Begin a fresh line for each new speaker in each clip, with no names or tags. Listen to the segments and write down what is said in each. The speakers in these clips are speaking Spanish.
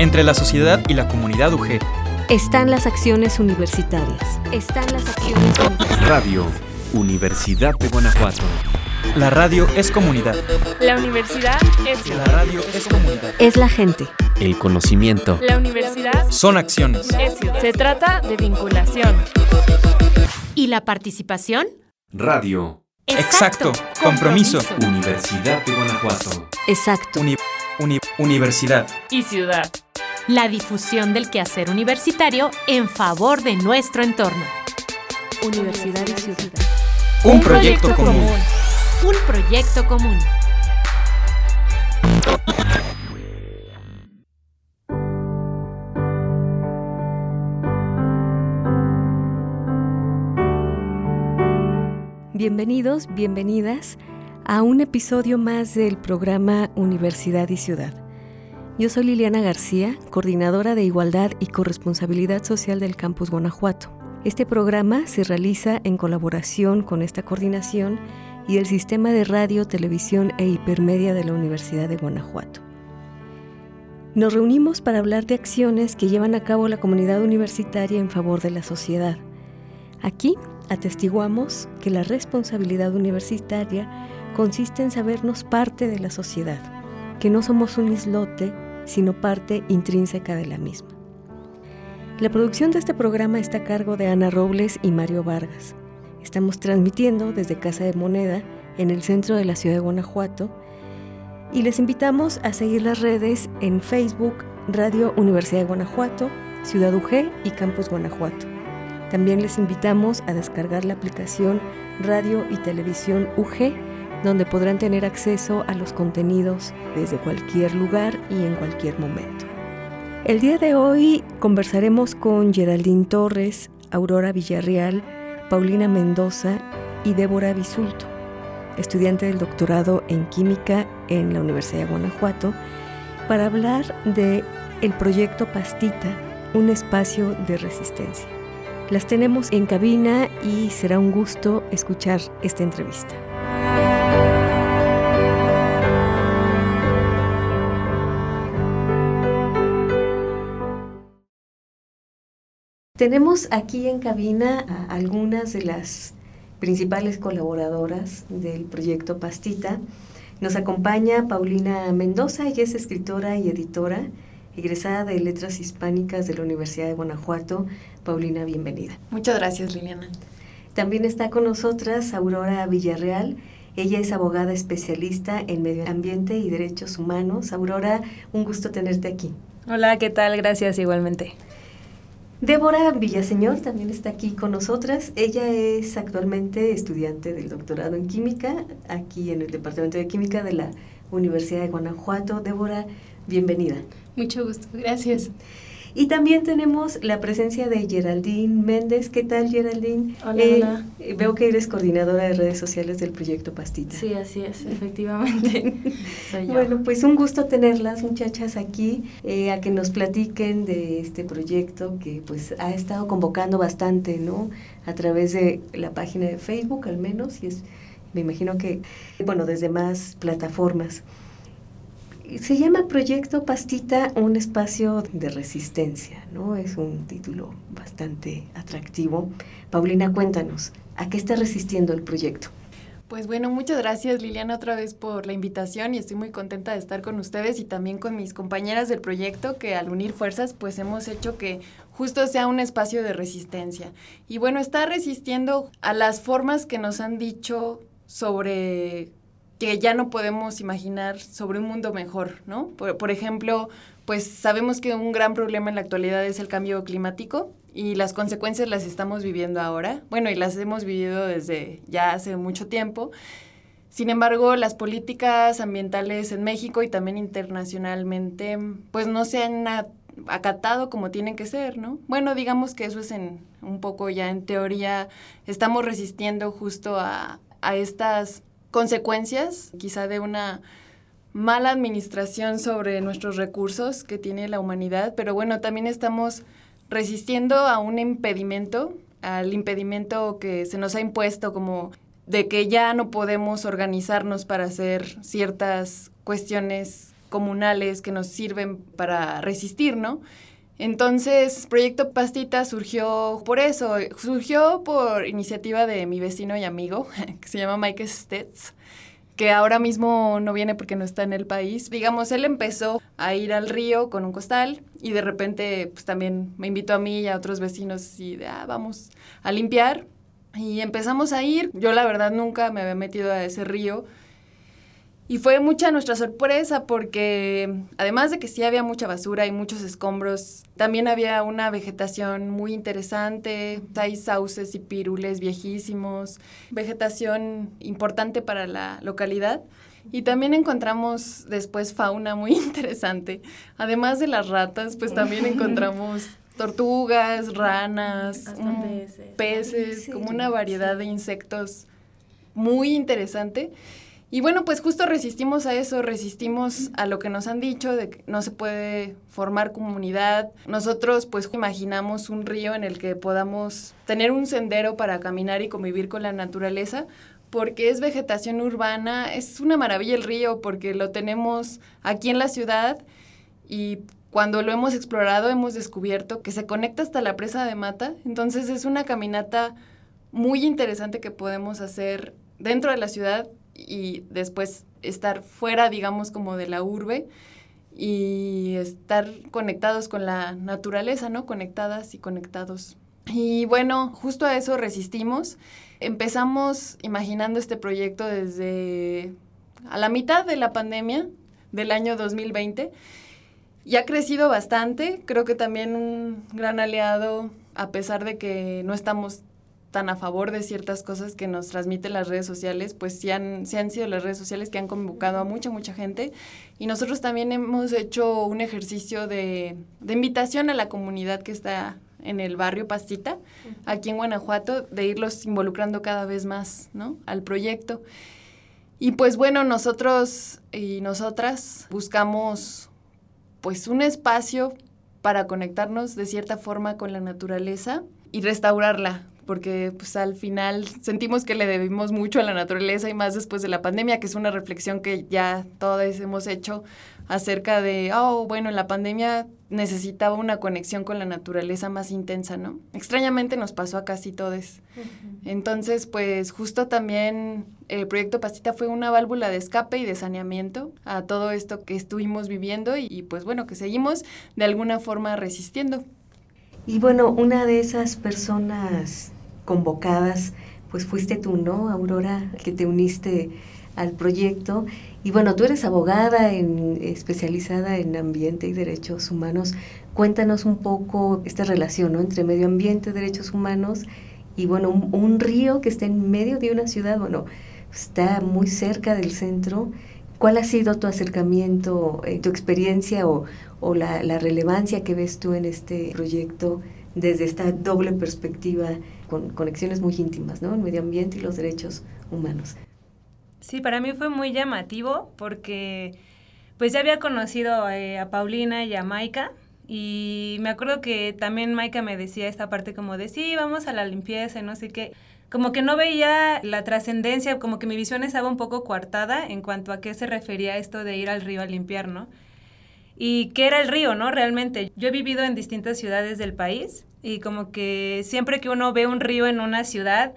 Entre la sociedad y la comunidad UG.
Están las acciones universitarias. Están las acciones universitarias.
Radio Universidad de Guanajuato.
La radio es comunidad.
La universidad es
La radio es comunidad.
Es la gente.
El conocimiento.
La universidad
Son acciones.
es. Se trata de vinculación.
¿Y la participación?
Radio
Exacto. Compromiso.
Universidad de Guanajuato.
Exacto.
Uni- uni- universidad.
Y ciudad.
La difusión del quehacer universitario en favor de nuestro entorno.
Universidad y ciudad.
Un, proyecto, común.
Un proyecto común.
Bienvenidos, bienvenidas a un episodio más del programa Universidad y Ciudad. Yo soy Liliana García, coordinadora de Igualdad y Corresponsabilidad Social del Campus Guanajuato. Este programa se realiza en colaboración con esta coordinación y el Sistema de Radio, Televisión e Hipermedia de la Universidad de Guanajuato. Nos reunimos para hablar de acciones que llevan a cabo la comunidad universitaria en favor de la sociedad. Aquí atestiguamos que la responsabilidad universitaria consiste en sabernos parte de la sociedad, que no somos un islote, sino parte intrínseca de la misma. La producción de este programa está a cargo de Ana Robles y Mario Vargas. Estamos transmitiendo desde Casa de Moneda, en el centro de la ciudad de Guanajuato, y les invitamos a seguir las redes en Facebook, Radio Universidad de Guanajuato, Ciudad UG y Campus Guanajuato. También les invitamos a descargar la aplicación Radio y Televisión UG, donde podrán tener acceso a los contenidos desde cualquier lugar y en cualquier momento. El día de hoy conversaremos con Geraldine Torres, Aurora Villarreal, Paulina Mendoza y Débora Bisulto, estudiante del doctorado en Química en la Universidad de Guanajuato, para hablar de el proyecto Pastita, un espacio de resistencia. Las tenemos en cabina y será un gusto escuchar esta entrevista. Tenemos aquí en cabina a algunas de las principales colaboradoras del proyecto Pastita. Nos acompaña Paulina Mendoza, ella es escritora y editora, egresada de Letras Hispánicas de la Universidad de Guanajuato. Paulina, bienvenida.
Muchas gracias, Liliana.
También está con nosotras Aurora Villarreal. Ella es abogada especialista en medio ambiente y derechos humanos. Aurora, un gusto tenerte aquí.
Hola, ¿qué tal? Gracias igualmente.
Débora Villaseñor también está aquí con nosotras. Ella es actualmente estudiante del doctorado en química aquí en el Departamento de Química de la Universidad de Guanajuato. Débora, bienvenida.
Mucho gusto, gracias.
Y también tenemos la presencia de Geraldine Méndez. ¿Qué tal, Geraldine?
Hola,
Eh,
hola.
eh, Veo que eres coordinadora de redes sociales del proyecto Pastita.
Sí, así es, efectivamente. Soy yo.
Bueno, pues un gusto tenerlas, muchachas, aquí, eh, a que nos platiquen de este proyecto que pues ha estado convocando bastante, ¿no? A través de la página de Facebook, al menos, y es, me imagino que, bueno, desde más plataformas. Se llama Proyecto Pastita, un espacio de resistencia, ¿no? Es un título bastante atractivo. Paulina, cuéntanos, ¿a qué está resistiendo el proyecto?
Pues bueno, muchas gracias Liliana otra vez por la invitación y estoy muy contenta de estar con ustedes y también con mis compañeras del proyecto que al unir fuerzas pues hemos hecho que justo sea un espacio de resistencia. Y bueno, está resistiendo a las formas que nos han dicho sobre que ya no podemos imaginar sobre un mundo mejor, ¿no? Por, ejemplo, pues sabemos que un gran problema en la actualidad es el cambio climático y las consecuencias las estamos viviendo ahora. Bueno, y las hemos vivido desde ya hace mucho tiempo. Sin embargo, las políticas ambientales en México y también internacionalmente, pues no se han acatado como tienen que ser, ¿no? Bueno, digamos que eso es en un poco ya en teoría, estamos resistiendo justo a, a estas consecuencias, quizá de una mala administración sobre nuestros recursos que tiene la humanidad, pero bueno, también estamos resistiendo a un impedimento, al impedimento que se nos ha impuesto como de que ya no podemos organizarnos para hacer ciertas cuestiones comunales que nos sirven para resistir, ¿no? Entonces, Proyecto Pastita surgió por eso, surgió por iniciativa de mi vecino y amigo, que se llama Mike Stetz, que ahora mismo no viene porque no está en el país. Digamos, él empezó a ir al río con un costal y de repente pues también me invitó a mí y a otros vecinos y de, ah, vamos a limpiar. Y empezamos a ir. Yo la verdad nunca me había metido a ese río y fue mucha nuestra sorpresa porque además de que sí había mucha basura y muchos escombros, también había una vegetación muy interesante, hay sauces y pirules viejísimos, vegetación importante para la localidad. Y también encontramos después fauna muy interesante. Además de las ratas, pues también encontramos tortugas, ranas, peces, peces como una variedad de insectos muy interesante. Y bueno, pues justo resistimos a eso, resistimos a lo que nos han dicho de que no se puede formar comunidad. Nosotros pues imaginamos un río en el que podamos tener un sendero para caminar y convivir con la naturaleza, porque es vegetación urbana, es una maravilla el río porque lo tenemos aquí en la ciudad y cuando lo hemos explorado hemos descubierto que se conecta hasta la presa de Mata, entonces es una caminata muy interesante que podemos hacer dentro de la ciudad y después estar fuera, digamos, como de la urbe y estar conectados con la naturaleza, ¿no? Conectadas y conectados. Y bueno, justo a eso resistimos. Empezamos imaginando este proyecto desde a la mitad de la pandemia del año 2020 y ha crecido bastante. Creo que también un gran aliado, a pesar de que no estamos tan a favor de ciertas cosas que nos transmiten las redes sociales, pues sí han, han sido las redes sociales que han convocado a mucha, mucha gente. Y nosotros también hemos hecho un ejercicio de, de invitación a la comunidad que está en el barrio Pastita, aquí en Guanajuato, de irlos involucrando cada vez más, ¿no? Al proyecto. Y pues bueno, nosotros y nosotras buscamos pues un espacio para conectarnos de cierta forma con la naturaleza y restaurarla, porque pues al final sentimos que le debimos mucho a la naturaleza y más después de la pandemia, que es una reflexión que ya todos hemos hecho acerca de, oh, bueno, en la pandemia necesitaba una conexión con la naturaleza más intensa, ¿no? Extrañamente nos pasó a casi todos. Entonces, pues justo también el proyecto Pastita fue una válvula de escape y de saneamiento a todo esto que estuvimos viviendo y, y pues bueno, que seguimos de alguna forma resistiendo.
Y bueno, una de esas personas convocadas, pues fuiste tú, ¿no, Aurora, que te uniste al proyecto. Y bueno, tú eres abogada en, especializada en ambiente y derechos humanos. Cuéntanos un poco esta relación ¿no? entre medio ambiente, derechos humanos y bueno, un, río que está en medio de una ciudad, bueno, está muy cerca del centro. ¿Cuál ha sido tu acercamiento, eh, tu experiencia o, la, relevancia que ves tú en este proyecto desde esta doble perspectiva con conexiones muy íntimas, ¿no? El medio ambiente y los derechos humanos.
Sí, para mí fue muy llamativo porque pues ya había conocido eh, a Paulina y a Maika y me acuerdo que también Maika me decía esta parte como de sí, vamos a la limpieza, no sé qué. Como que no veía la trascendencia, como que mi visión estaba un poco coartada en cuanto a qué se refería esto de ir al río a limpiar, ¿no? Y qué era el río, ¿no? Realmente. Yo he vivido en distintas ciudades del país y como que siempre que uno ve un río en una ciudad,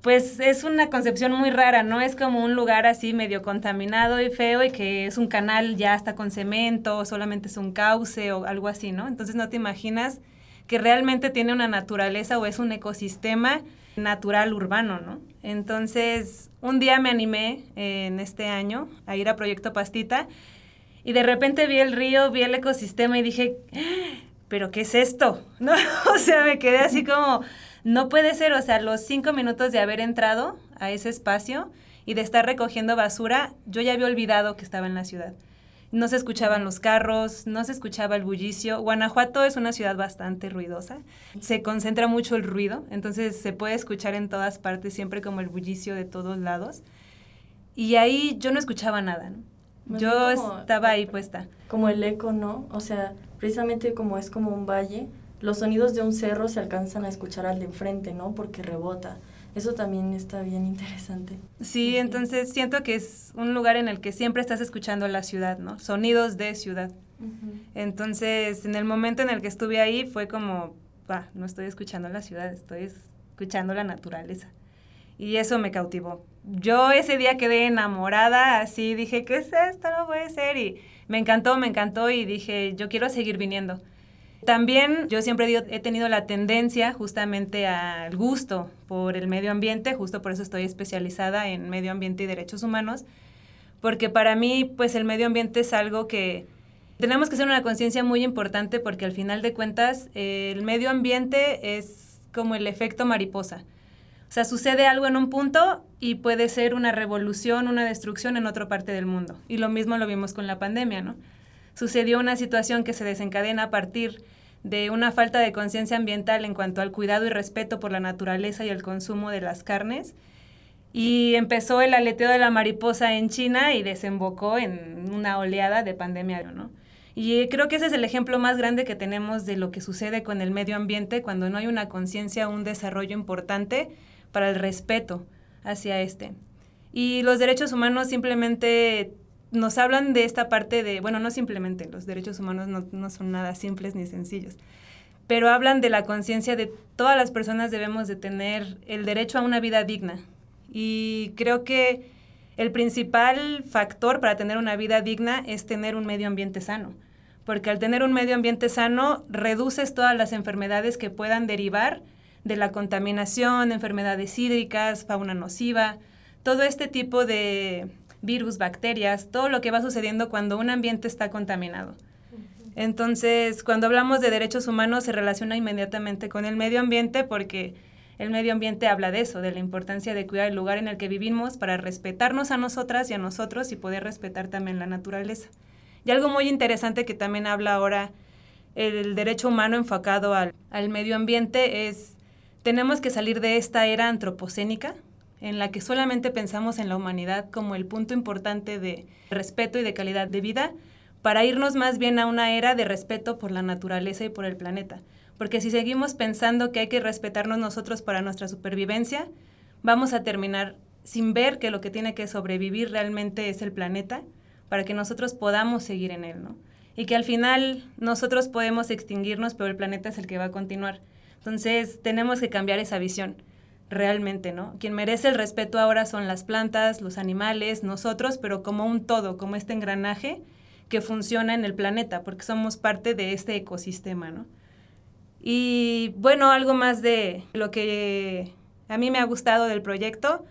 pues es una concepción muy rara, ¿no? Es como un lugar así medio contaminado y feo y que es un canal ya hasta con cemento, solamente es un cauce o algo así, ¿no? Entonces no te imaginas que realmente tiene una naturaleza o es un ecosistema natural urbano, ¿no? Entonces, un día me animé en este año a ir a Proyecto Pastita y de repente vi el río, vi el ecosistema y dije, pero ¿qué es esto? ¿No? o sea, me quedé así como, no puede ser, o sea, los cinco minutos de haber entrado a ese espacio y de estar recogiendo basura, yo ya había olvidado que estaba en la ciudad. No se escuchaban los carros, no se escuchaba el bullicio. Guanajuato es una ciudad bastante ruidosa, se concentra mucho el ruido, entonces se puede escuchar en todas partes siempre como el bullicio de todos lados. Y ahí yo no escuchaba nada, Yo estaba ahí puesta.
Como el eco, ¿no? O sea, precisamente como es como un valle, los sonidos de un cerro se alcanzan a escuchar al de enfrente, ¿no? Porque rebota. Eso también está bien interesante.
Sí, entonces siento que es un lugar en el que siempre estás escuchando la ciudad, ¿no? Sonidos de ciudad. Entonces, en el momento en el que estuve ahí fue como, va, no estoy escuchando la ciudad, estoy escuchando la naturaleza. Y eso me cautivó. Yo ese día quedé enamorada, así dije, ¿qué es esto? No puede ser. Y me encantó, me encantó y dije, yo quiero seguir viniendo. También yo siempre he tenido la tendencia justamente al gusto por el medio ambiente, justo por eso estoy especializada en medio ambiente y derechos humanos, porque para mí pues el medio ambiente es algo que tenemos que hacer una conciencia muy importante porque al final de cuentas el medio ambiente es como el efecto mariposa. O sea, sucede algo en un punto y puede ser una revolución, una destrucción en otra parte del mundo. Y lo mismo lo vimos con la pandemia, ¿no? Sucedió una situación que se desencadena a partir de una falta de conciencia ambiental en cuanto al cuidado y respeto por la naturaleza y el consumo de las carnes. Y empezó el aleteo de la mariposa en China y desembocó en una oleada de pandemia, ¿no? Y creo que ese es el ejemplo más grande que tenemos de lo que sucede con el medio ambiente cuando no hay una conciencia, un desarrollo importante para el respeto hacia este. Y los derechos humanos simplemente nos hablan de esta parte de, bueno, no simplemente, los derechos humanos no, no son nada simples ni sencillos, pero hablan de la conciencia de todas las personas debemos de tener el derecho a una vida digna. Y creo que el principal factor para tener una vida digna es tener un medio ambiente sano, porque al tener un medio ambiente sano reduces todas las enfermedades que puedan derivar de la contaminación, enfermedades hídricas, fauna nociva, todo este tipo de virus, bacterias, todo lo que va sucediendo cuando un ambiente está contaminado. Entonces, cuando hablamos de derechos humanos se relaciona inmediatamente con el medio ambiente porque el medio ambiente habla de eso, de la importancia de cuidar el lugar en el que vivimos para respetarnos a nosotras y a nosotros y poder respetar también la naturaleza. Y algo muy interesante que también habla ahora el derecho humano enfocado al, al medio ambiente es, tenemos que salir de esta era antropocénica, en la que solamente pensamos en la humanidad como el punto importante de respeto y de calidad de vida, para irnos más bien a una era de respeto por la naturaleza y por el planeta. Porque si seguimos pensando que hay que respetarnos nosotros para nuestra supervivencia, vamos a terminar sin ver que lo que tiene que sobrevivir realmente es el planeta, para que nosotros podamos seguir en él, ¿no? Y que al final nosotros podemos extinguirnos, pero el planeta es el que va a continuar. Entonces tenemos que cambiar esa visión realmente, ¿no? Quien merece el respeto ahora son las plantas, los animales, nosotros, pero como un todo, como este engranaje que funciona en el planeta, porque somos parte de este ecosistema, ¿no? Y bueno, algo más de lo que a mí me ha gustado del proyecto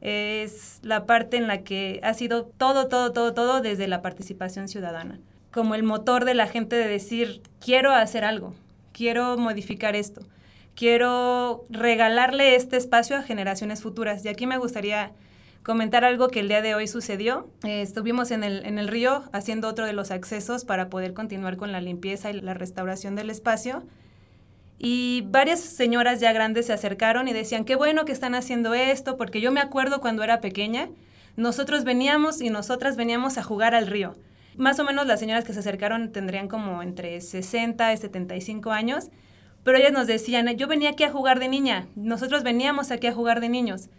es la parte en la que ha sido todo, todo, todo, todo desde la participación ciudadana, como el motor de la gente de decir, quiero hacer algo, quiero modificar esto quiero regalarle este espacio a generaciones futuras. Y aquí me gustaría comentar algo que el día de hoy sucedió. Eh, estuvimos en el, en el río haciendo otro de los accesos para poder continuar con la limpieza y la restauración del espacio. Y varias señoras ya grandes se acercaron y decían, qué bueno que están haciendo esto, porque yo me acuerdo cuando era pequeña, nosotros veníamos y nosotras veníamos a jugar al río. Más o menos las señoras que se acercaron tendrían como entre 60 y 75 años pero ellas nos decían, yo venía aquí a jugar de niña, nosotros veníamos aquí a jugar de niños.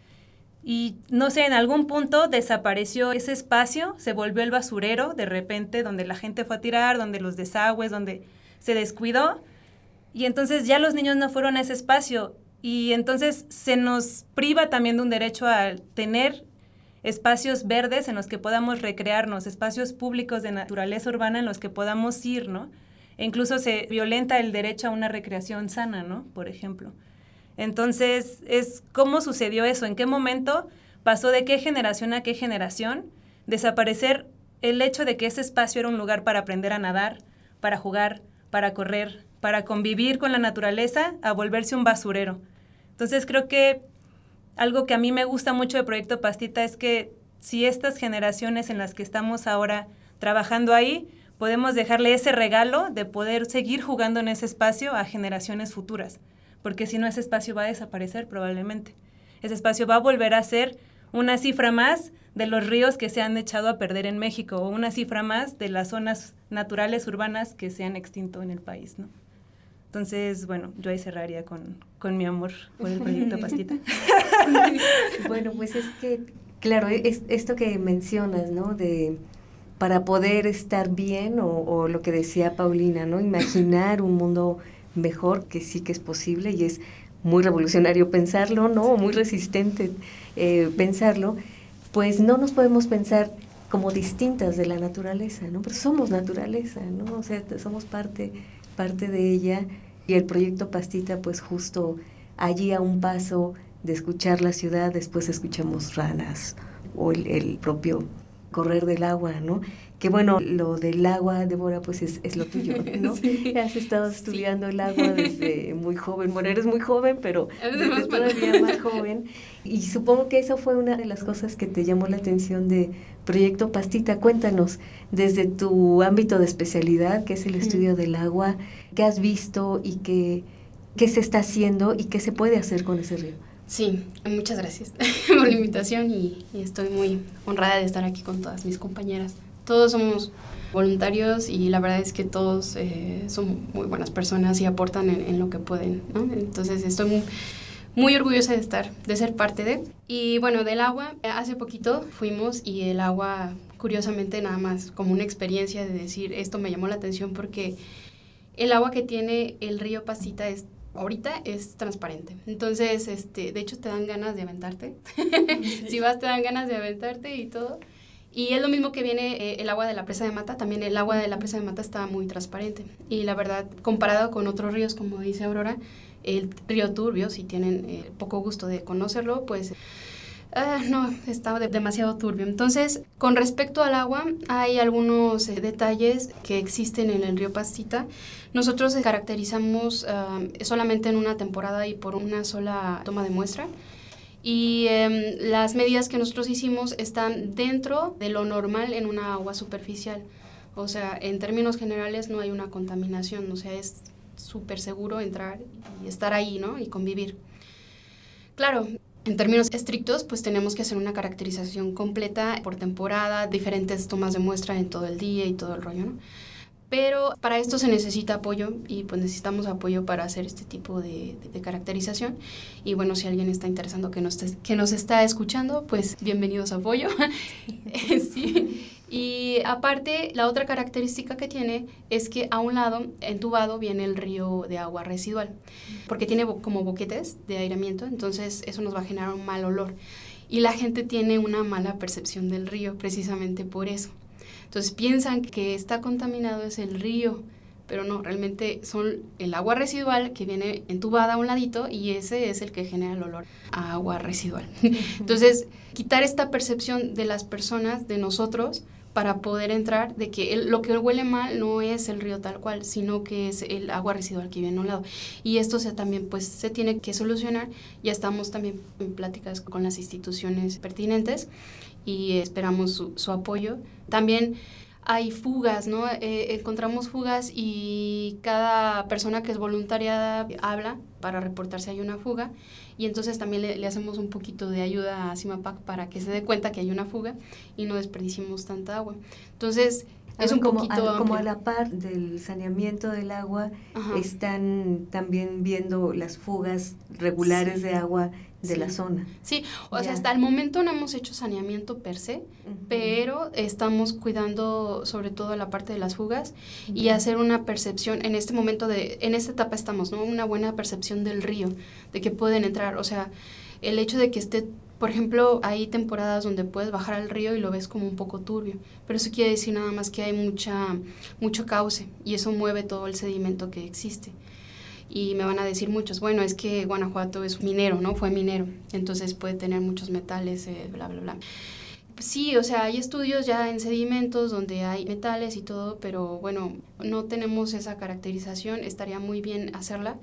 Y no sé, en algún punto desapareció ese espacio, se volvió el basurero de repente, donde la gente fue a tirar, donde los desagües, donde se descuidó. Y entonces ya los niños no fueron a ese espacio. Y entonces se nos priva también de un derecho a tener espacios verdes en los que podamos recrearnos, espacios públicos de naturaleza urbana en los que podamos ir, ¿no? Incluso se violenta el derecho a una recreación sana, ¿no? Por ejemplo. Entonces, es cómo sucedió eso, en qué momento pasó de qué generación a qué generación desaparecer el hecho de que ese espacio era un lugar para aprender a nadar, para jugar, para correr, para convivir con la naturaleza, a volverse un basurero. Entonces creo que algo que a mí me gusta mucho del proyecto Pastita es que si estas generaciones en las que estamos ahora trabajando ahí podemos dejarle ese regalo de poder seguir jugando en ese espacio a generaciones futuras, porque si no ese espacio va a desaparecer probablemente. Ese espacio va a volver a ser una cifra más de los ríos que se han echado a perder en México o una cifra más de las zonas naturales urbanas que se han extinto en el país, ¿no? Entonces, bueno, yo ahí cerraría con, con mi amor por el proyecto Pastita.
bueno, pues es que, claro, es esto que mencionas, ¿no? De para poder estar bien, o, o lo que decía Paulina, ¿no? Imaginar un mundo mejor, que sí que es posible y es muy revolucionario pensarlo, ¿no? Muy resistente eh, pensarlo, pues no nos podemos pensar como distintas de la naturaleza, ¿no? Pero somos naturaleza, ¿no? O sea, somos parte, parte de ella y el proyecto Pastita, pues justo allí a un paso de escuchar la ciudad, después escuchamos ranas o el, el propio correr del agua, ¿no? Que bueno, lo del agua, Débora, pues es, es lo tuyo, ¿no?
Sí.
Has estado estudiando el agua desde muy joven. Bueno, eres muy joven, pero
Eres
desde
más
todavía más joven. Y supongo que eso fue una de las cosas que te llamó la atención de Proyecto Pastita. Cuéntanos, desde tu ámbito de especialidad, que es el estudio del agua, ¿qué has visto y qué, qué se está haciendo y qué se puede hacer con ese río?
Sí, muchas gracias por la invitación y, estoy muy honrada de estar aquí con todas mis compañeras. Todos somos voluntarios y la verdad es que todos eh, son muy buenas personas y aportan en, en lo que pueden, ¿no? Entonces estoy muy, muy orgullosa de estar, de ser parte de. Y bueno, del agua, hace poquito fuimos y el agua, curiosamente nada más, como una experiencia de decir, esto me llamó la atención porque el agua que tiene el río Pasita es ahorita es transparente. Entonces, este, de hecho te dan ganas de aventarte. si vas te dan ganas de aventarte y todo. Y es lo mismo que viene eh, el agua de la presa de Mata, también el agua de la presa de Mata está muy transparente. Y la verdad, comparado con otros ríos, como dice Aurora, el río Turbio, si tienen eh, poco gusto de conocerlo, pues ah, no, está de- demasiado turbio. Entonces, con respecto al agua, hay algunos eh, detalles que existen en el río Pastita. Nosotros eh, caracterizamos ah, solamente en una temporada y por una sola toma de muestra. Y em, las medidas que nosotros hicimos están dentro de lo normal en una agua superficial. O sea, en términos generales no hay una contaminación, o sea, es súper seguro entrar y estar ahí, ¿no? Y convivir. Claro, en términos estrictos, pues tenemos que hacer una caracterización completa por temporada, diferentes tomas de muestra en todo el día y todo el rollo, ¿no? Pero para esto se necesita apoyo y pues necesitamos apoyo para hacer este tipo de, de- de caracterización. Y bueno, si alguien está interesado que nos, que nos está escuchando, pues bienvenidos a apoyo. sí. Y aparte, la otra característica que tiene es que a un lado, entubado, viene el río de agua residual, porque tiene como boquetes de aireamiento, entonces eso nos va a generar un mal olor. Y la gente tiene una mala percepción del río precisamente por eso. Entonces piensan que está contaminado es el río, pero no, realmente son el agua residual que viene entubada a un ladito y ese es el que genera el olor a agua residual. Entonces, quitar esta percepción de las personas, de nosotros, para poder entrar de que lo que huele mal no es el río tal cual, sino que es el agua residual que viene a un lado. Y esto también pues se tiene que solucionar. Ya estamos también en pláticas con las instituciones pertinentes y esperamos su, su apoyo. También hay fugas, ¿no? Eh, encontramos fugas y cada persona que es voluntariada habla para reportar si hay una fuga y entonces también le, le hacemos un poquito de ayuda a CIMAPAC para que se dé cuenta que hay una fuga y no desperdiciemos tanta agua. Entonces,
A
es un
como,
poquito
a, como a la par del saneamiento del agua,
Ajá.
están también viendo las fugas regulares de agua de la zona.
Sí, o
Ya.
sea, hasta el momento no hemos hecho saneamiento per se, pero estamos cuidando sobre todo la parte de las fugas y hacer una percepción en este momento de en esta etapa estamos, ¿no? Una buena percepción del río, de que pueden entrar, o sea, el hecho de que esté por ejemplo, hay temporadas donde puedes bajar al río y lo ves como un poco turbio, pero eso quiere decir nada más que hay mucha mucho cauce y eso mueve todo el sedimento que existe. Y me van a decir muchos, bueno, es que Guanajuato es minero, ¿no? Fue minero, entonces puede tener muchos metales, eh, bla, bla, bla. Sí, o sea, hay estudios ya en sedimentos donde hay metales y todo, pero bueno, no tenemos esa caracterización, estaría muy bien hacerla,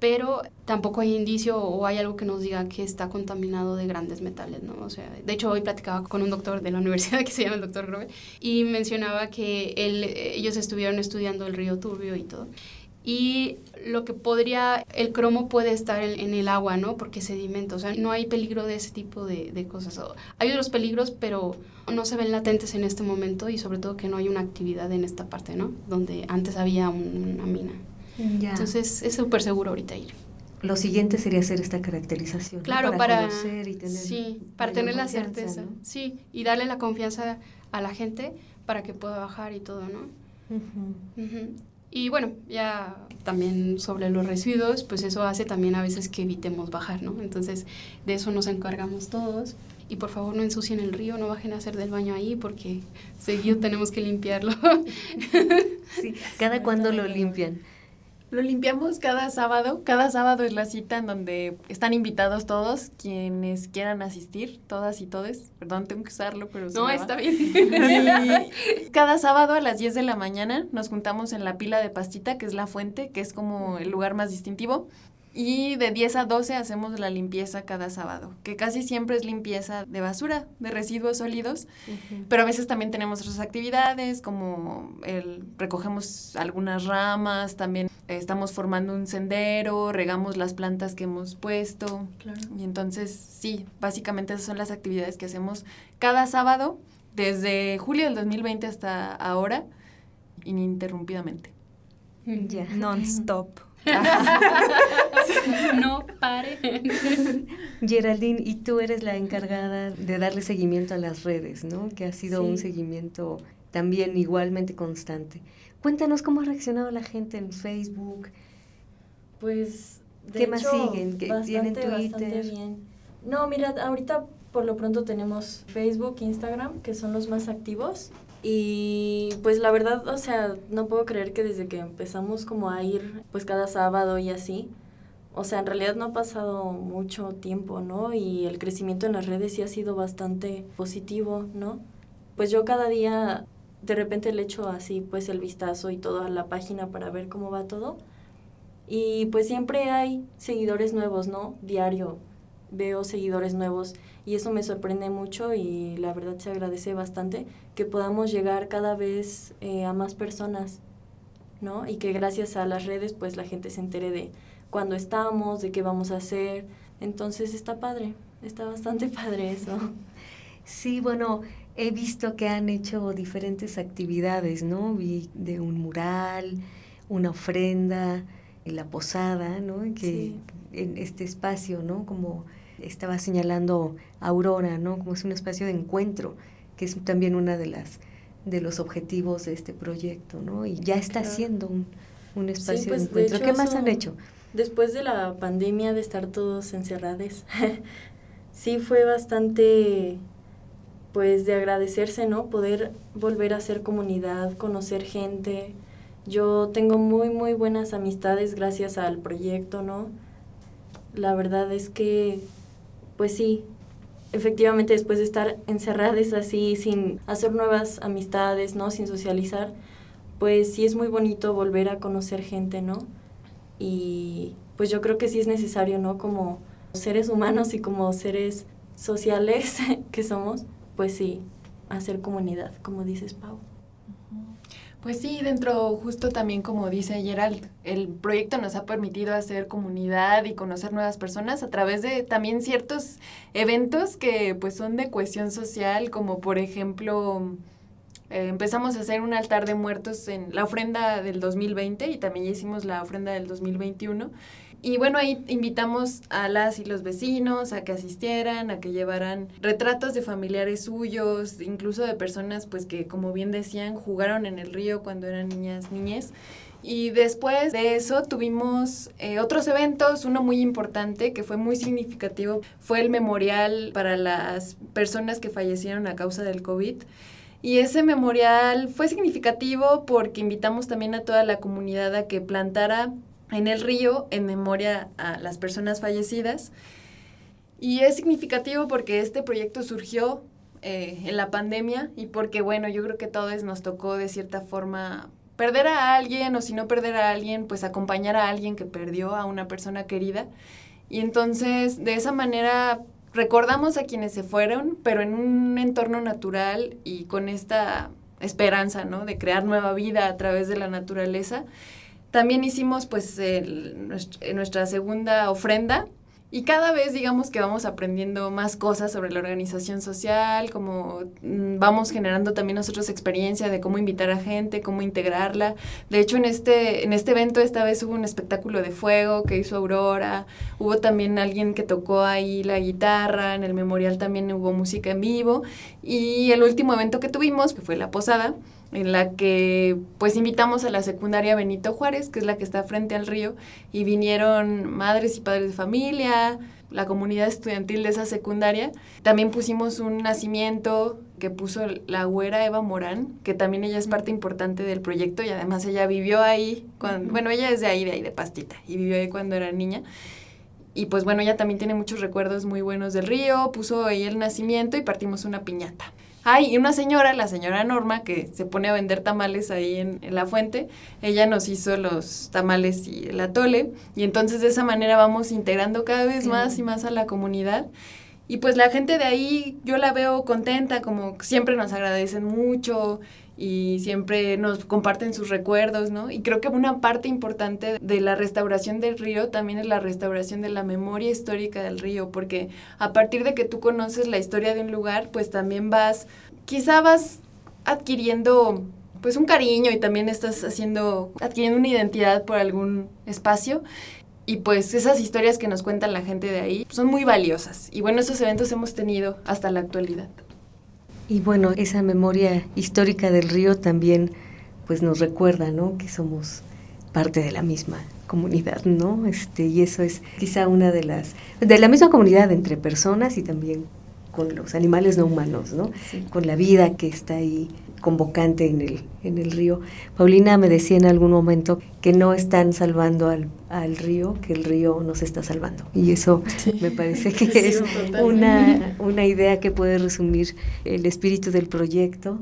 pero tampoco hay indicio o hay algo que nos diga que está contaminado de grandes metales, ¿no? O sea, de hecho hoy platicaba con un doctor de la universidad que se llama el doctor Grobe y mencionaba que él, ellos estuvieron estudiando el río Turbio y todo. Y lo que podría, el cromo puede estar en, el agua, ¿no? Porque sedimento, o sea, no hay peligro de ese tipo de, de cosas. Hay otros peligros, pero no se ven latentes en este momento y sobre todo que no hay una actividad en esta parte, ¿no? Donde antes había un- una mina.
Ya.
Entonces es súper seguro ahorita ir.
Lo siguiente sería hacer esta caracterización. ¿no?
Claro, para,
conocer y tener
sí, para tener la certeza,
¿no?
sí, y darle la confianza a la gente para que pueda bajar y todo, ¿no? Y bueno, ya también sobre los residuos, pues eso hace también a veces que evitemos bajar, ¿no? Entonces, de eso nos encargamos todos. Y por favor no ensucien el río, no bajen a hacer del baño ahí porque seguido tenemos que limpiarlo.
Sí, cada cuando lo limpian.
Lo limpiamos cada sábado. Cada sábado es la cita en donde están invitados todos quienes quieran asistir, todas y todes. Perdón, tengo que usarlo, pero
no, está bien.
Y cada sábado a las 10 de la mañana nos juntamos en la pila de pastita, que es la fuente, que es como el lugar más distintivo. Y de 10 a 12 hacemos la limpieza cada sábado, que casi siempre es limpieza de basura, de residuos sólidos, pero a veces también tenemos otras actividades, como el, recogemos algunas ramas, también estamos formando un sendero, regamos las plantas que hemos puesto.
Claro.
Y entonces, sí, básicamente esas son las actividades que hacemos cada sábado, desde julio del 2020 hasta ahora, ininterrumpidamente.
Ya.
Non-stop.
no pare.
Geraldine, y tú eres la encargada de darle seguimiento a las redes, ¿no? Que ha sido
Sí.
un seguimiento también igualmente constante. Cuéntanos cómo ha reaccionado la gente en Facebook.
Pues. De
¿Qué más
hecho,
siguen? ¿Qué
bastante,
tienen
bastante
Twitter?
bien. No, mira, ahorita por lo pronto tenemos Facebook, Instagram, que son los más activos. Y pues la verdad, o sea, no puedo creer que desde que empezamos como a ir pues cada sábado y así, o sea, en realidad no ha pasado mucho tiempo, ¿no? Y el crecimiento en las redes sí ha sido bastante positivo, ¿no? Pues yo cada día de repente le echo así pues el vistazo y todo a la página para ver cómo va todo. Y pues siempre hay seguidores nuevos, ¿no? Diario veo seguidores nuevos y eso me sorprende mucho y la verdad se agradece bastante que podamos llegar cada vez eh, a más personas, ¿no? Y que gracias a las redes pues la gente se entere de cuándo estamos, de qué vamos a hacer. Entonces está padre, está bastante padre eso.
Sí, bueno, he visto que han hecho diferentes actividades, ¿no? Vi de un mural, una ofrenda, la posada, ¿no? Que
Sí.
en este espacio, ¿no? Como estaba señalando Aurora, ¿no? Como es un espacio de encuentro, que es también una de las de los objetivos de este proyecto, ¿no? Y ya está
Claro.
siendo un, un
Sí,
espacio
pues,
de
de
encuentro.
hecho,
¿Qué más han hecho?
Después de la pandemia de estar todos encerrados, sí fue bastante, pues, de agradecerse, ¿no? Poder volver a ser comunidad, conocer gente. Yo tengo muy, muy buenas amistades gracias al proyecto, ¿no? La verdad es que, pues sí, efectivamente después de estar encerradas así, sin hacer nuevas amistades, ¿no? Sin socializar, pues sí es muy bonito volver a conocer gente, ¿no? Y pues yo creo que sí es necesario, ¿no? Como seres humanos y como seres sociales que somos, pues sí, hacer comunidad, como dices, Pau.
Pues sí, dentro justo también como dice Gerald, el proyecto nos ha permitido hacer comunidad y conocer nuevas personas a través de también ciertos eventos que pues son de cohesión social, como por ejemplo eh, empezamos a hacer un altar de muertos en la ofrenda del 2020 y también hicimos la ofrenda del 2021. Y bueno, ahí invitamos a las y los vecinos a que asistieran, a que llevaran retratos de familiares suyos, incluso de personas pues que como bien decían jugaron en el río cuando eran niñas, niñez. Y después de eso tuvimos eh, otros eventos, uno muy importante que fue muy significativo, fue el memorial para las personas que fallecieron a causa del COVID. Y ese memorial fue significativo porque invitamos también a toda la comunidad a que plantara en el río en memoria a las personas fallecidas. Y es significativo porque este proyecto surgió eh, en la pandemia y porque, bueno, yo creo que todos nos tocó de cierta forma perder a alguien o si no perder a alguien, pues acompañar a alguien que perdió a una persona querida. Y entonces, de esa manera, recordamos a quienes se fueron, pero en un entorno natural y con esta esperanza, ¿no? De crear nueva vida a través de la naturaleza. También hicimos pues nuestra, nuestra segunda ofrenda, Y cada vez digamos que vamos aprendiendo más cosas sobre la organización social, como mm, vamos generando también nosotros experiencia de cómo invitar a gente, cómo integrarla. De hecho, en este, en este evento esta vez hubo un espectáculo de fuego que hizo Aurora, hubo también alguien que tocó ahí la guitarra, en el memorial también hubo música en vivo. Y el último evento que tuvimos, que fue la posada, en la que pues invitamos a la secundaria Benito Juárez, que es la que está frente al río, y vinieron madres y padres de familia, la comunidad estudiantil de esa secundaria. También pusimos un nacimiento que puso la güera Eva Morán, que también ella es parte importante del proyecto y además ella vivió ahí, cuando, bueno, ella es de ahí, de ahí, de Pastita, y vivió ahí cuando era niña. Y pues bueno, ella también tiene muchos recuerdos muy buenos del río, puso ahí el nacimiento y partimos una piñata. Ay, y una señora, la señora Norma, que se pone a vender tamales ahí en, la fuente, ella nos hizo los tamales y el atole, y entonces de esa manera vamos integrando cada vez más y más a la comunidad. Y pues la gente de ahí, yo la veo contenta, como siempre nos agradecen mucho, y siempre nos comparten sus recuerdos, ¿no? Y creo que una parte importante de la restauración del río también es la restauración de la memoria histórica del río, porque a partir de que tú conoces la historia de un lugar, pues también vas, quizá vas adquiriendo pues un cariño y también estás haciendo, adquiriendo una identidad por algún espacio. Y pues esas historias que nos cuenta la gente de ahí son muy valiosas. Y bueno, esos eventos hemos tenido hasta la actualidad.
Y bueno, esa memoria histórica del río también pues nos recuerda, ¿no? Que somos parte de la misma comunidad, ¿no? Este, y eso es quizá una de las de la misma comunidad entre personas y también con los animales no humanos, ¿no? Con la vida que está ahí convocante en el, en el río. Paulina me decía en algún momento que no están salvando al, al río, que el río nos está salvando. Y eso me parece que es una, una idea que puede resumir el espíritu del proyecto.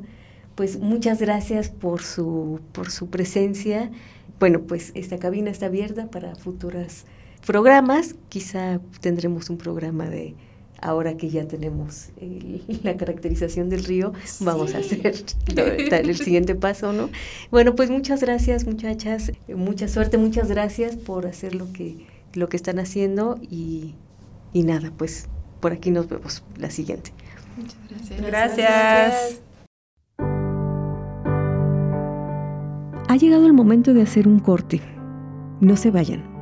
Pues muchas gracias por su, por su presencia. Bueno, pues esta cabina está abierta para futuros programas. Quizá tendremos un programa de ahora que ya tenemos la caracterización del río, vamos a hacer el siguiente paso, ¿no? Bueno, pues muchas gracias muchachas, mucha suerte, muchas gracias por hacer lo que, lo que están haciendo y, y nada, pues por aquí nos vemos la siguiente.
Muchas
gracias. Gracias.
Ha llegado el momento de hacer un corte. No se vayan.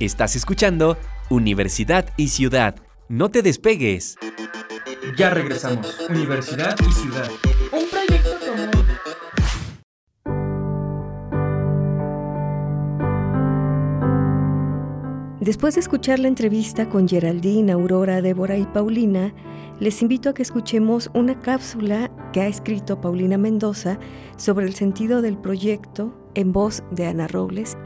Estás escuchando Universidad y Ciudad. No te despegues.
Ya regresamos. Universidad y Ciudad.
Un proyecto común.
Después de escuchar la entrevista con Geraldine, Aurora, Débora y Paulina, les invito a que escuchemos una cápsula que ha escrito Paulina Mendoza sobre el sentido del proyecto en voz de Ana Robles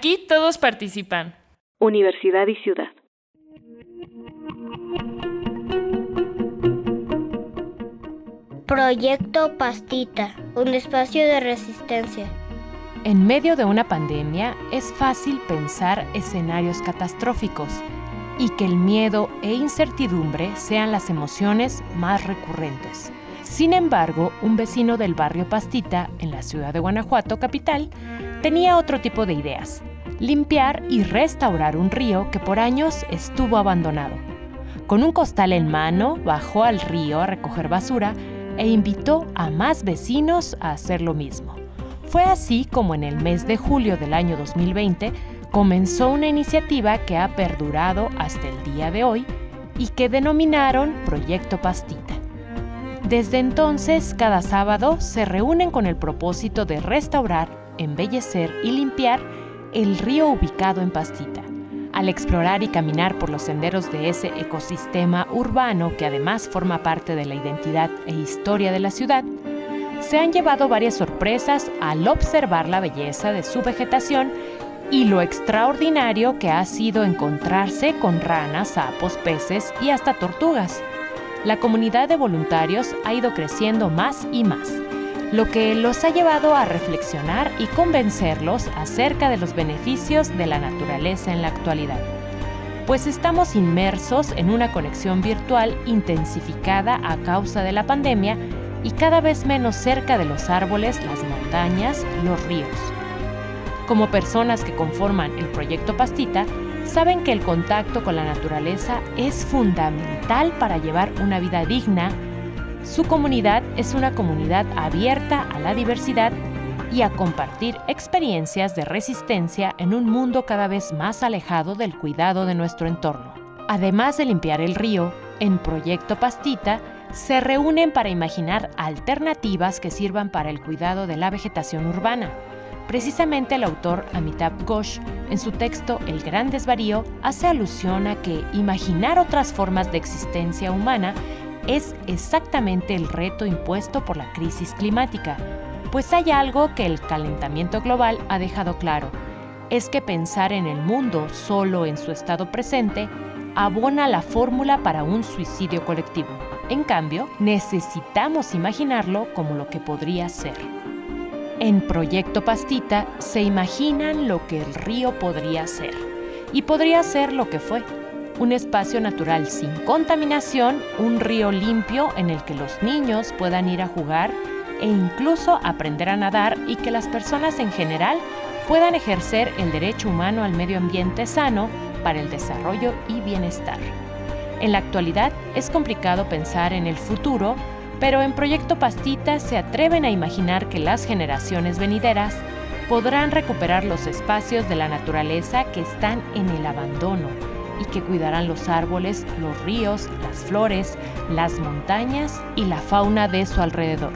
Aquí todos participan.
Universidad y ciudad.
Proyecto Pastita, un espacio de resistencia.
En medio de una pandemia es fácil pensar escenarios catastróficos y que el miedo e incertidumbre sean las emociones más recurrentes. Sin embargo, un vecino del barrio Pastita, en la ciudad de Guanajuato capital, tenía otro tipo de ideas. Limpiar y restaurar un río que por años estuvo abandonado. Con un costal en mano, bajó al río a recoger basura e invitó a más vecinos a hacer lo mismo. Fue así como en el mes de julio del año 2020 comenzó una iniciativa que ha perdurado hasta el día de hoy y que denominaron Proyecto Pastita. Desde entonces, cada sábado se reúnen con el propósito de restaurar, embellecer y limpiar el río ubicado en Pastita. Al explorar y caminar por los senderos de ese ecosistema urbano que además forma parte de la identidad e historia de la ciudad, se han llevado varias sorpresas al observar la belleza de su vegetación y lo extraordinario que ha sido encontrarse con ranas, sapos, peces y hasta tortugas la comunidad de voluntarios ha ido creciendo más y más, lo que los ha llevado a reflexionar y convencerlos acerca de los beneficios de la naturaleza en la actualidad. pues estamos inmersos en una conexión virtual intensificada a causa de la pandemia y cada vez menos cerca de los árboles, las montañas, los ríos. Como personas que conforman el proyecto Pastita, saben que el contacto con la naturaleza es fundamental para llevar una vida digna. Su comunidad es una comunidad abierta a la diversidad y a compartir experiencias de resistencia en un mundo cada vez más alejado del cuidado de nuestro entorno. Además de limpiar el río, en Proyecto Pastita se reúnen para imaginar alternativas que sirvan para el cuidado de la vegetación urbana Precisamente el autor Amitabh Ghosh, en su texto El Gran Desvarío, hace alusión a que imaginar otras formas de existencia humana es exactamente el reto impuesto por la crisis climática, pues hay algo que el calentamiento global ha dejado claro, es que pensar en el mundo solo en su estado presente abona la fórmula para un suicidio colectivo. En cambio, necesitamos imaginarlo como lo que podría ser. En Proyecto Pastita se imaginan lo que el río podría ser. Y podría ser lo que fue. Un espacio natural sin contaminación, un río limpio en el que los niños puedan ir a jugar e incluso aprender a nadar y que las personas en general puedan ejercer el derecho humano al medio ambiente sano para el desarrollo y bienestar. En la actualidad es complicado pensar en el futuro pero en Proyecto Pastita se atreven a imaginar que las generaciones venideras podrán recuperar los espacios de la naturaleza que están en el abandono y que cuidarán los árboles, los ríos, las flores, las montañas y la fauna de su alrededor.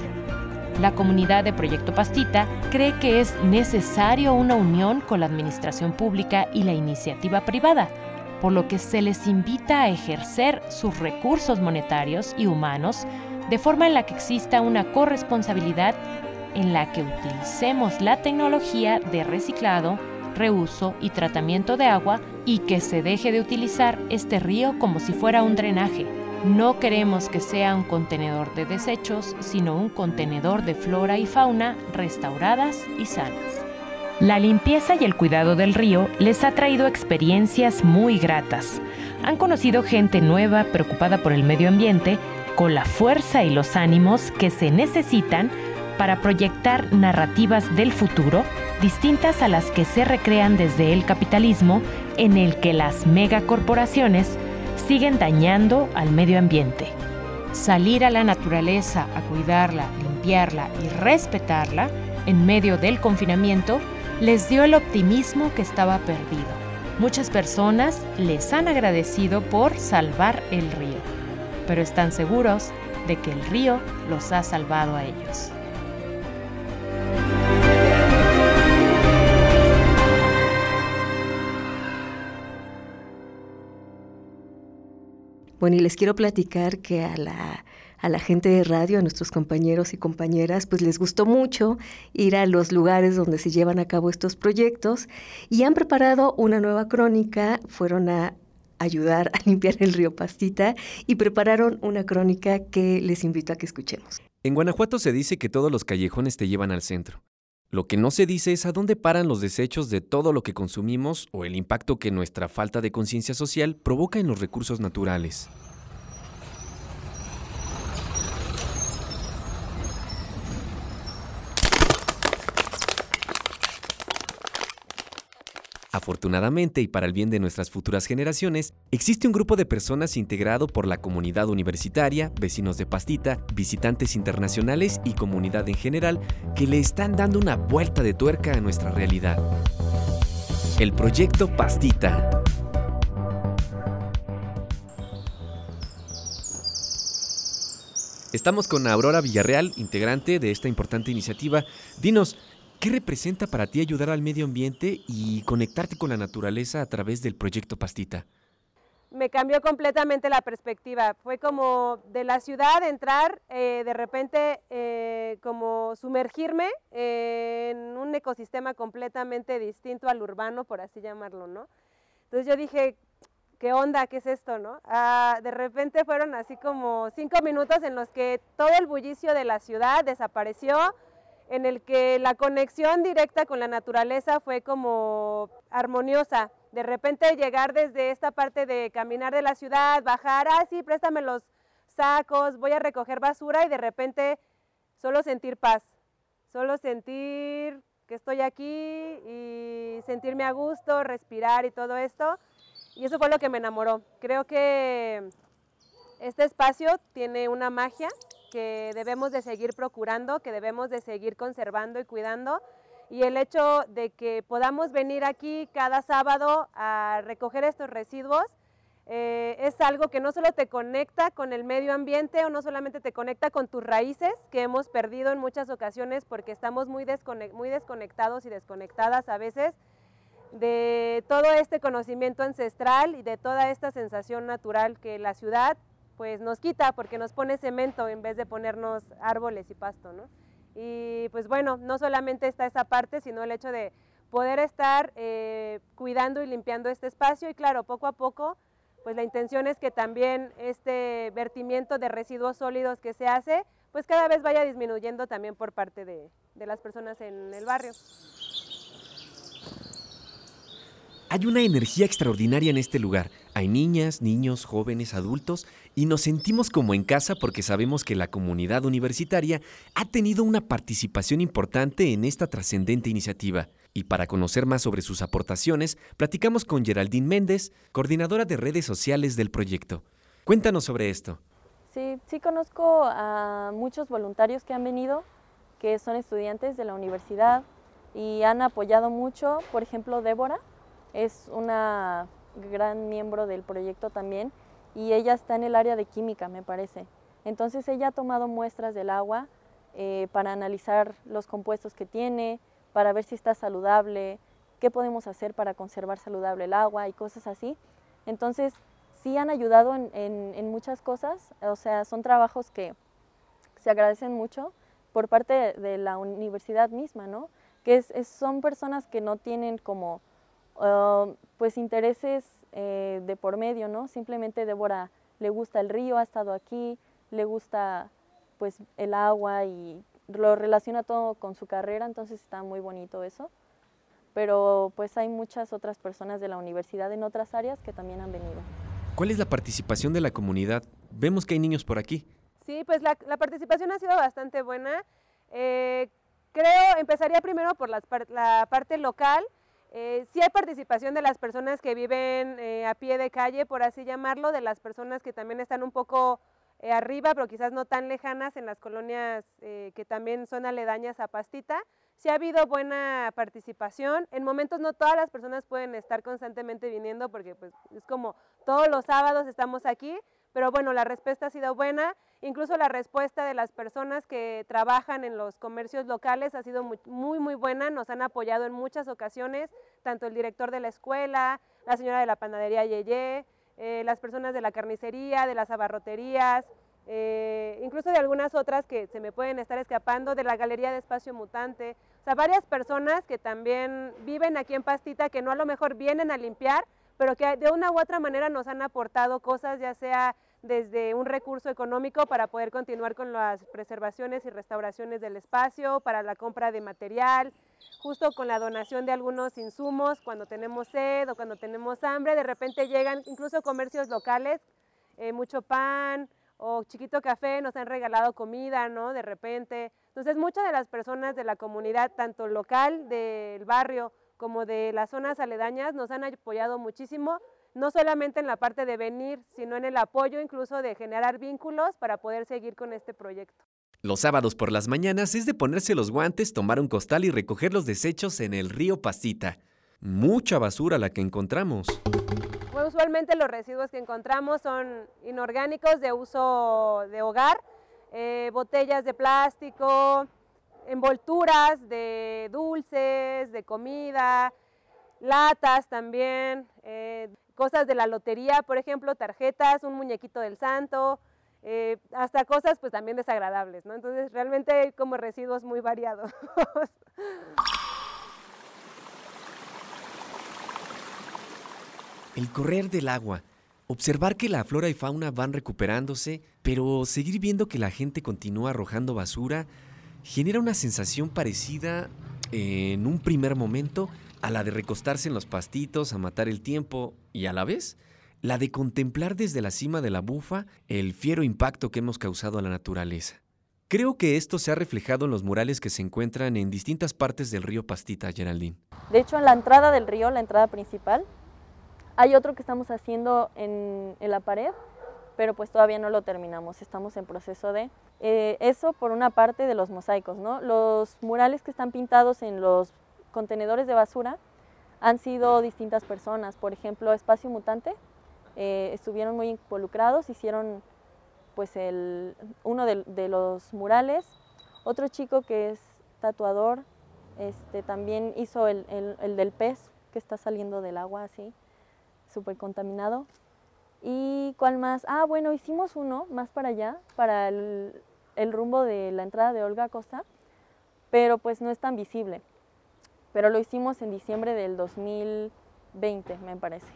La comunidad de Proyecto Pastita cree que es necesario una unión con la administración pública y la iniciativa privada, por lo que se les invita a ejercer sus recursos monetarios y humanos de forma en la que exista una corresponsabilidad en la que utilicemos la tecnología de reciclado, reuso y tratamiento de agua y que se deje de utilizar este río como si fuera un drenaje. No queremos que sea un contenedor de desechos, sino un contenedor de flora y fauna restauradas y sanas. La limpieza y el cuidado del río les ha traído experiencias muy gratas. Han conocido gente nueva preocupada por el medio ambiente con la fuerza y los ánimos que se necesitan para proyectar narrativas del futuro distintas a las que se recrean desde el capitalismo en el que las megacorporaciones siguen dañando al medio ambiente. Salir a la naturaleza a cuidarla, limpiarla y respetarla en medio del confinamiento les dio el optimismo que estaba perdido. Muchas personas les han agradecido por salvar el río pero están seguros de que el río los ha salvado a ellos.
Bueno, y les quiero platicar que a la, a la gente de radio, a nuestros compañeros y compañeras, pues les gustó mucho ir a los lugares donde se llevan a cabo estos proyectos y han preparado una nueva crónica, fueron a ayudar a limpiar el río Pastita y prepararon una crónica que les invito a que escuchemos.
En Guanajuato se dice que todos los callejones te llevan al centro. Lo que no se dice es a dónde paran los desechos de todo lo que consumimos o el impacto que nuestra falta de conciencia social provoca en los recursos naturales. Afortunadamente y para el bien de nuestras futuras generaciones, existe un grupo de personas integrado por la comunidad universitaria, vecinos de Pastita, visitantes internacionales y comunidad en general que le están dando una vuelta de tuerca a nuestra realidad. El proyecto Pastita. Estamos con Aurora Villarreal, integrante de esta importante iniciativa. Dinos, ¿Qué representa para ti ayudar al medio ambiente y conectarte con la naturaleza a través del proyecto Pastita?
Me cambió completamente la perspectiva. Fue como de la ciudad entrar, eh, de repente eh, como sumergirme en un ecosistema completamente distinto al urbano, por así llamarlo, ¿no? Entonces yo dije, ¿qué onda? ¿Qué es esto, no? Ah, de repente fueron así como cinco minutos en los que todo el bullicio de la ciudad desapareció, en el que la conexión directa con la naturaleza fue como armoniosa.
De repente llegar desde esta parte de caminar de la ciudad, bajar, ah, sí, préstame los sacos, voy a recoger basura y de repente solo sentir paz, solo sentir que estoy aquí y sentirme a gusto, respirar y todo esto. Y eso fue lo que me enamoró. Creo que este espacio tiene una magia que debemos de seguir procurando, que debemos de seguir conservando y cuidando. Y el hecho de que podamos venir aquí cada sábado a recoger estos residuos eh, es algo que no solo te conecta con el medio ambiente o no solamente te conecta con tus raíces, que hemos perdido en muchas ocasiones porque estamos muy, muy desconectados y desconectadas a veces de todo este conocimiento ancestral y de toda esta sensación natural que la ciudad pues nos quita porque nos pone cemento en vez de ponernos árboles y pasto, ¿no? Y pues bueno, no solamente está esa parte, sino el hecho de poder estar eh, cuidando y limpiando este espacio y claro, poco a poco pues la intención es que también este vertimiento de residuos sólidos que se hace, pues cada vez vaya disminuyendo también por parte de, de las personas en el barrio.
Hay una energía extraordinaria en este lugar. Hay niñas, niños, jóvenes, adultos y nos sentimos como en casa porque sabemos que la comunidad universitaria ha tenido una participación importante en esta trascendente iniciativa. Y para conocer más sobre sus aportaciones, platicamos con Geraldine Méndez, coordinadora de redes sociales del proyecto. Cuéntanos sobre esto.
Sí, sí conozco a muchos voluntarios que han venido, que son estudiantes de la universidad y han apoyado mucho. Por ejemplo, Débora es una gran miembro del proyecto también y ella está en el área de química, me parece. Entonces ella ha tomado muestras del agua eh, para analizar los compuestos que tiene, para ver si está saludable, qué podemos hacer para conservar saludable el agua y cosas así. Entonces, sí han ayudado en, muchas cosas, o sea, son trabajos que se agradecen mucho por parte de la universidad misma, ¿no? Que son personas que no tienen como, uh, pues, intereses eh, de por medio, ¿no? Simplemente Débora le gusta el río, ha estado aquí, le gusta, pues, el agua y lo relaciona todo con su carrera, entonces está muy bonito eso. Pero pues hay muchas otras personas de la universidad en otras áreas que también han venido.
¿Cuál es la participación de la comunidad? Vemos que hay niños por aquí.
Sí, pues la, participación ha sido bastante buena. Eh, creo, empezaría primero por la, parte local. Eh, sí hay participación de las personas que viven eh, a pie de calle, por así llamarlo, de las personas que también están un poco eh, arriba, pero quizás no tan lejanas en las colonias eh, que también son aledañas a Pastita. Sí ha habido buena participación. En momentos no todas las personas pueden estar constantemente viniendo porque pues, es como todos los sábados estamos aquí, pero bueno, la respuesta ha sido buena. Incluso la respuesta de las personas que trabajan en los comercios locales ha sido muy, muy, muy buena. Nos han apoyado en muchas ocasiones, tanto el director de la escuela, la señora de la panadería Yeye, eh, las personas de la carnicería, de las abarroterías, eh, incluso de algunas otras que se me pueden estar escapando, de la Galería de Espacio Mutante. O sea, varias personas que también viven aquí en Pastita, que no a lo mejor vienen a limpiar, pero que de una u otra manera nos han aportado cosas, ya sea desde un recurso económico para poder continuar con las preservaciones y restauraciones del espacio, para la compra de material, justo con la donación de algunos insumos cuando tenemos sed o cuando tenemos hambre, de repente llegan incluso comercios locales, eh, mucho pan o chiquito café, nos han regalado comida, ¿no? De repente. Entonces muchas de las personas de la comunidad, tanto local del barrio como de las zonas aledañas, nos han apoyado muchísimo no solamente en la parte de venir, sino en el apoyo incluso de generar vínculos para poder seguir con este proyecto.
Los sábados por las mañanas es de ponerse los guantes, tomar un costal y recoger los desechos en el río Pastita. Mucha basura la que encontramos.
usualmente los residuos que encontramos son inorgánicos de uso de hogar, eh, botellas de plástico, envolturas de dulces, de comida, latas también, eh, cosas de la lotería, por ejemplo, tarjetas, un muñequito del santo, eh, hasta cosas pues también desagradables, ¿no? Entonces realmente hay como residuos muy variados.
El correr del agua, observar que la flora y fauna van recuperándose, pero seguir viendo que la gente continúa arrojando basura, genera una sensación parecida en un primer momento a la de recostarse en los pastitos, a matar el tiempo y a la vez la de contemplar desde la cima de la bufa el fiero impacto que hemos causado a la naturaleza. Creo que esto se ha reflejado en los murales que se encuentran en distintas partes del río Pastita, Geraldine.
De hecho, en la entrada del río, la entrada principal, hay otro que estamos haciendo en, la pared, pero pues todavía no lo terminamos, estamos en proceso de... Eh, eso por una parte de los mosaicos, ¿no? Los murales que están pintados en los contenedores de basura han sido distintas personas, por ejemplo, Espacio Mutante, eh, estuvieron muy involucrados, hicieron pues uno de, los murales, otro chico que es tatuador, este, también hizo el, el del pez que está saliendo del agua así, súper contaminado. ¿Y cuál más? Ah, bueno, hicimos uno más para allá, para el, el rumbo de la entrada de Olga Costa, pero pues no es tan visible. Pero lo hicimos en diciembre del 2020, me parece.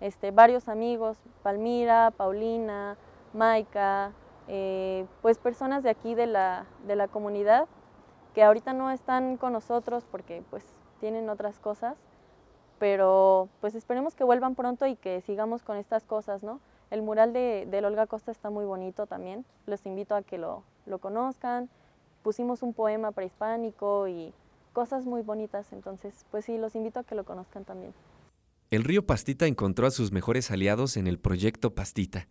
Este, varios amigos, Palmira, Paulina, Maika, eh, pues personas de aquí de la, de la comunidad que ahorita no están con nosotros porque pues tienen otras cosas, pero pues esperemos que vuelvan pronto y que sigamos con estas cosas, ¿no? El mural de, de Olga Costa está muy bonito también, los invito a que lo, lo conozcan. Pusimos un poema prehispánico y cosas muy bonitas, entonces pues sí, los invito a que lo conozcan también.
El río Pastita encontró a sus mejores aliados en el proyecto Pastita.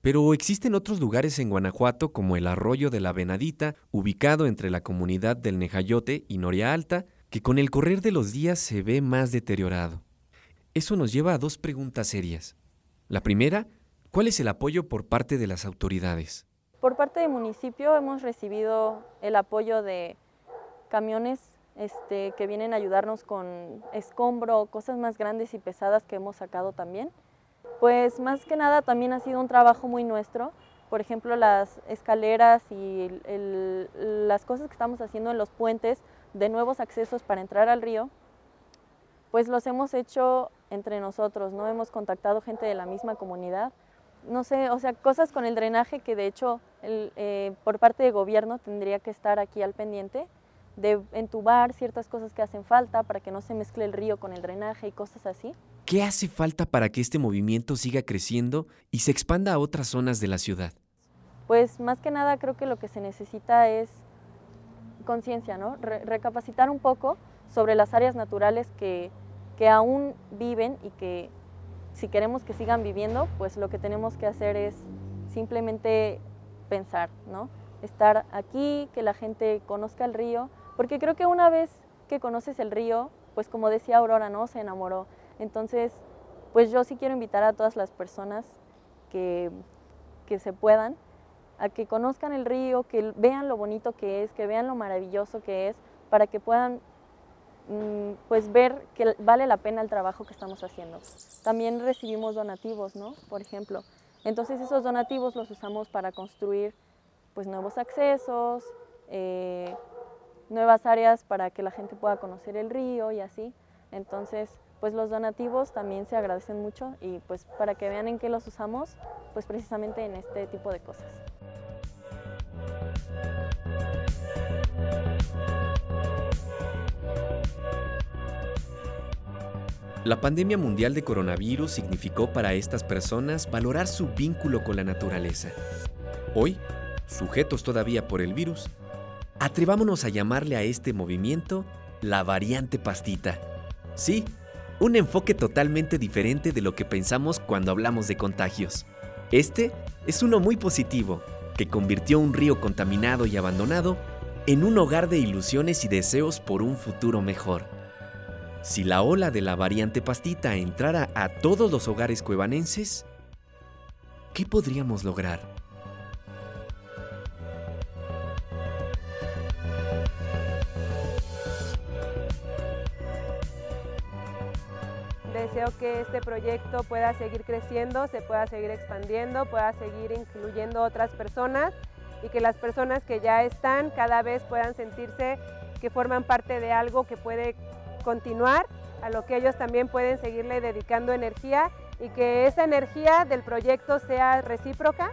Pero existen otros lugares en Guanajuato como el arroyo de la Venadita, ubicado entre la comunidad del Nejayote y Noria Alta, que con el correr de los días se ve más deteriorado. Eso nos lleva a dos preguntas serias. La primera, ¿cuál es el apoyo por parte de las autoridades?
Por parte del municipio hemos recibido el apoyo de camiones este, que vienen a ayudarnos con escombro, cosas más grandes y pesadas que hemos sacado también. Pues más que nada también ha sido un trabajo muy nuestro. Por ejemplo, las escaleras y las cosas que estamos haciendo en los puentes de nuevos accesos para entrar al río, pues los hemos hecho entre nosotros, ¿no? Hemos contactado gente de la misma comunidad no sé, o sea, cosas con el drenaje que de hecho eh, por parte de gobierno tendría que estar aquí al pendiente, de entubar ciertas cosas que hacen falta para que no se mezcle el río con el drenaje y cosas así.
¿Qué hace falta para que este movimiento siga creciendo y se expanda a otras zonas de la ciudad?
Pues más que nada creo que lo que se necesita es conciencia, ¿no? recapacitar un poco sobre las áreas naturales que, que aún viven y que si queremos que sigan viviendo, pues lo que tenemos que hacer es simplemente pensar, ¿no? Estar aquí, que la gente conozca el río, porque creo que una vez que conoces el río, pues como decía Aurora, ¿no? Se enamoró. Entonces, pues yo sí quiero invitar a todas las personas que, que se puedan a que conozcan el río, que vean lo bonito que es, que vean lo maravilloso que es, para que puedan Mm, pues ver que vale la pena el trabajo que estamos haciendo. También recibimos donativos, ¿no? Por ejemplo. Entonces esos donativos los usamos para construir pues nuevos accesos, eh, nuevas áreas para que la gente pueda conocer el río y así. Entonces, pues los donativos también se agradecen mucho y pues para que vean en qué los usamos, pues precisamente en este tipo de cosas.
La pandemia mundial de coronavirus significó para estas personas valorar su vínculo con la naturaleza. Hoy, sujetos todavía por el virus, atrevámonos a llamarle a este movimiento la variante pastita. Sí, un enfoque totalmente diferente de lo que pensamos cuando hablamos de contagios. Este es uno muy positivo, que convirtió un río contaminado y abandonado en un hogar de ilusiones y deseos por un futuro mejor. Si la ola de la variante pastita entrara a todos los hogares cuevanenses, ¿qué podríamos lograr?
Deseo que este proyecto pueda seguir creciendo, se pueda seguir expandiendo, pueda seguir incluyendo otras personas y que las personas que ya están cada vez puedan sentirse que forman parte de algo que puede continuar, a lo que ellos también pueden seguirle dedicando energía y que esa energía del proyecto sea recíproca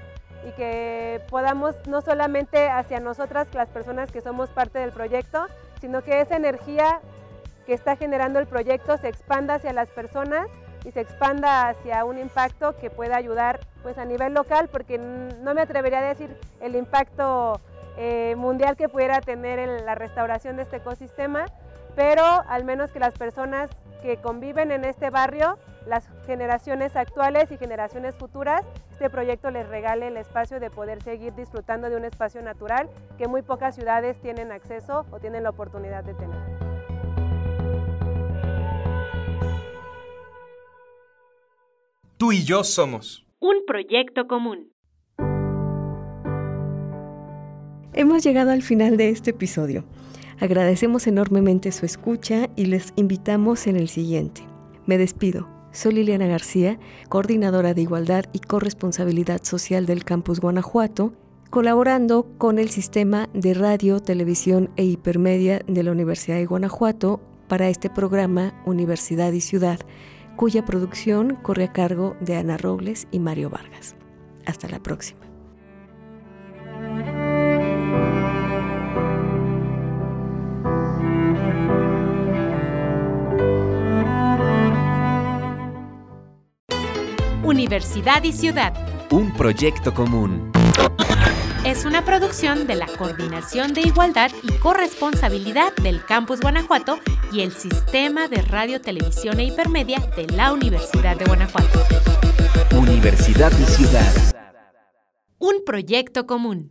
y que podamos no solamente hacia nosotras, las personas que somos parte del proyecto, sino que esa energía
que está generando el proyecto se expanda hacia las personas y se expanda hacia un impacto que pueda ayudar pues a nivel local, porque no me atrevería a decir el impacto eh, mundial que pudiera tener la restauración de este ecosistema, pero al menos que las personas que conviven en este barrio, las generaciones actuales y generaciones futuras, este proyecto les regale el espacio de poder seguir disfrutando de un espacio natural que muy pocas ciudades tienen acceso o tienen la oportunidad de tener.
Tú y yo somos
un proyecto común.
Hemos llegado al final de este episodio. Agradecemos enormemente su escucha y les invitamos en el siguiente. Me despido. Soy Liliana García, coordinadora de Igualdad y Corresponsabilidad Social del Campus Guanajuato, colaborando con el Sistema de Radio, Televisión e Hipermedia de la Universidad de Guanajuato para este programa Universidad y Ciudad, cuya producción corre a cargo de Ana Robles y Mario Vargas. Hasta la próxima.
Universidad y Ciudad.
Un proyecto común.
Es una producción de la Coordinación de Igualdad y Corresponsabilidad del Campus Guanajuato y el Sistema de Radio, Televisión e Hipermedia de la Universidad de Guanajuato.
Universidad y Ciudad.
Un proyecto común.